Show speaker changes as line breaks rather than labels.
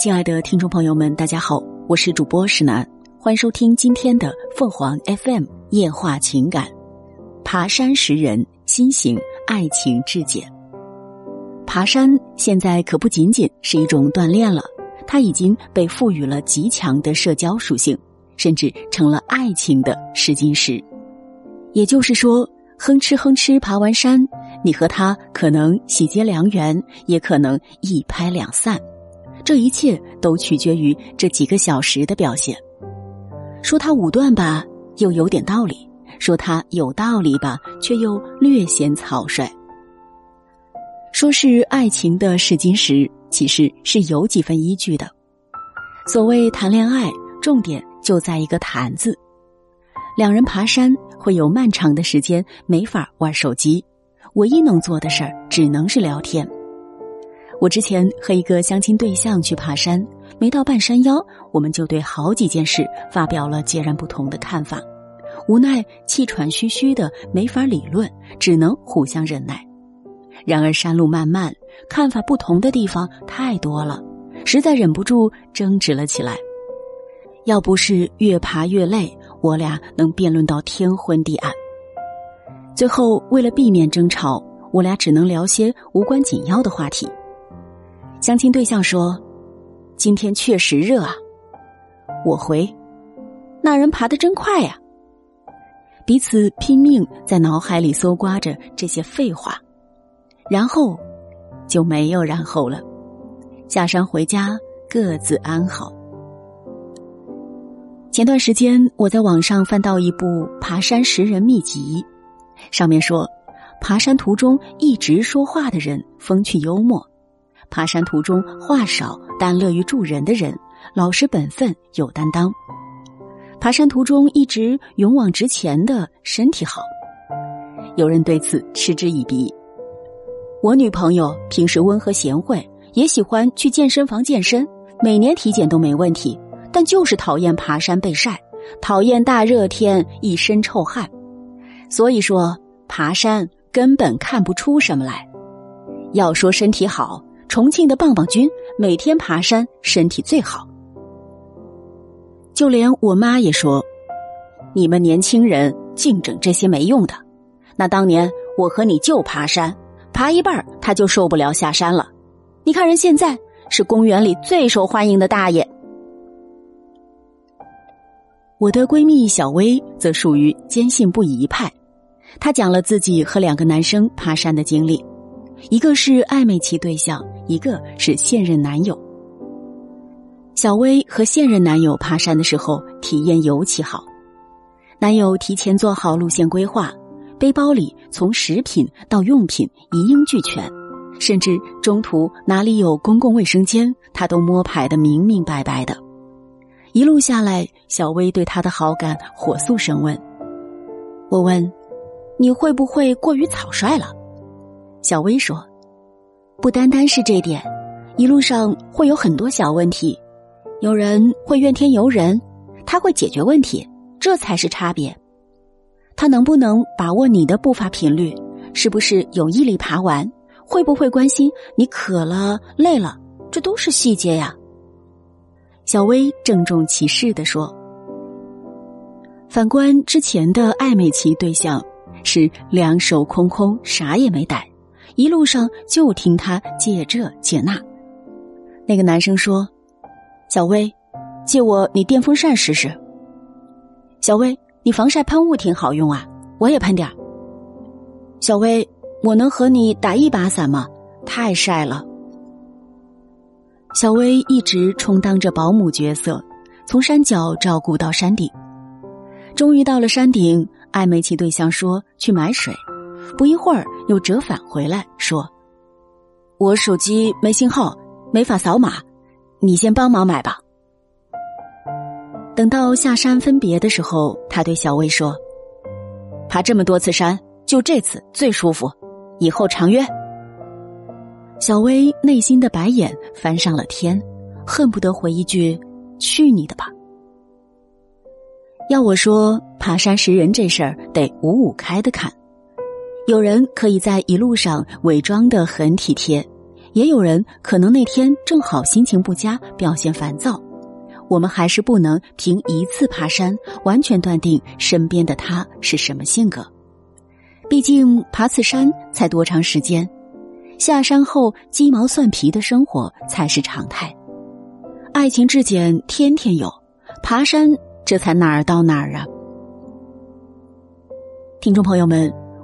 亲爱的听众朋友们，大家好，我是主播石楠，欢迎收听今天的凤凰 FM 夜话情感。爬山识人，心醒爱情质检。爬山现在可不仅仅是一种锻炼了，它已经被赋予了极强的社交属性，甚至成了爱情的试金石。也就是说，哼哧哼哧爬完山，你和他可能喜结良缘，也可能一拍两散。这一切都取决于这几个小时的表现。说他武断吧，又有点道理；说他有道理吧，却又略显草率。说是爱情的试金石，其实是有几分依据的。所谓谈恋爱，重点就在一个“谈”字。两人爬山会有漫长的时间没法玩手机，唯一能做的事儿只能是聊天。我之前和一个相亲对象去爬山，没到半山腰，我们就对好几件事发表了截然不同的看法，无奈气喘吁吁的没法理论，只能互相忍耐。然而山路漫漫，看法不同的地方太多了，实在忍不住争执了起来。要不是越爬越累，我俩能辩论到天昏地暗。最后为了避免争吵，我俩只能聊些无关紧要的话题。相亲对象说：“今天确实热啊。”我回：“那人爬得真快呀。”彼此拼命在脑海里搜刮着这些废话，然后就没有然后了。下山回家，各自安好。前段时间我在网上翻到一部爬山识人秘籍，上面说，爬山途中一直说话的人风趣幽默。爬山途中话少但乐于助人的人，老实本分有担当；爬山途中一直勇往直前的身体好。有人对此嗤之以鼻。我女朋友平时温和贤惠，也喜欢去健身房健身，每年体检都没问题，但就是讨厌爬山被晒，讨厌大热天一身臭汗。所以说，爬山根本看不出什么来。要说身体好。重庆的棒棒军每天爬山，身体最好。就连我妈也说：“你们年轻人净整这些没用的。那当年我和你就爬山，爬一半他就受不了下山了。你看人现在是公园里最受欢迎的大爷。”我的闺蜜小薇则属于坚信不疑派，她讲了自己和两个男生爬山的经历，一个是暧昧期对象。一个是现任男友，小薇和现任男友爬山的时候体验尤其好。男友提前做好路线规划，背包里从食品到用品一应俱全，甚至中途哪里有公共卫生间，他都摸排的明明白白的。一路下来，小薇对他的好感火速升温。我问：“你会不会过于草率了？”小薇说。不单单是这点，一路上会有很多小问题，有人会怨天尤人，他会解决问题，这才是差别。他能不能把握你的步伐频率，是不是有毅力爬完，会不会关心你渴了累了，这都是细节呀。小薇郑重其事的说。反观之前的暧昧期对象，是两手空空，啥也没带。一路上就听他借这借那，那个男生说：“小薇，借我你电风扇试试。”小薇，你防晒喷雾挺好用啊，我也喷点儿。小薇，我能和你打一把伞吗？太晒了。小薇一直充当着保姆角色，从山脚照顾到山顶。终于到了山顶，暧昧期对象说去买水。不一会儿，又折返回来，说：“我手机没信号，没法扫码，你先帮忙买吧。”等到下山分别的时候，他对小薇说：“爬这么多次山，就这次最舒服，以后常约。”小薇内心的白眼翻上了天，恨不得回一句：“去你的吧！”要我说，爬山识人这事儿得五五开的看。有人可以在一路上伪装的很体贴，也有人可能那天正好心情不佳，表现烦躁。我们还是不能凭一次爬山完全断定身边的他是什么性格。毕竟爬次山才多长时间，下山后鸡毛蒜皮的生活才是常态。爱情质检天天有，爬山这才哪儿到哪儿啊！听众朋友们，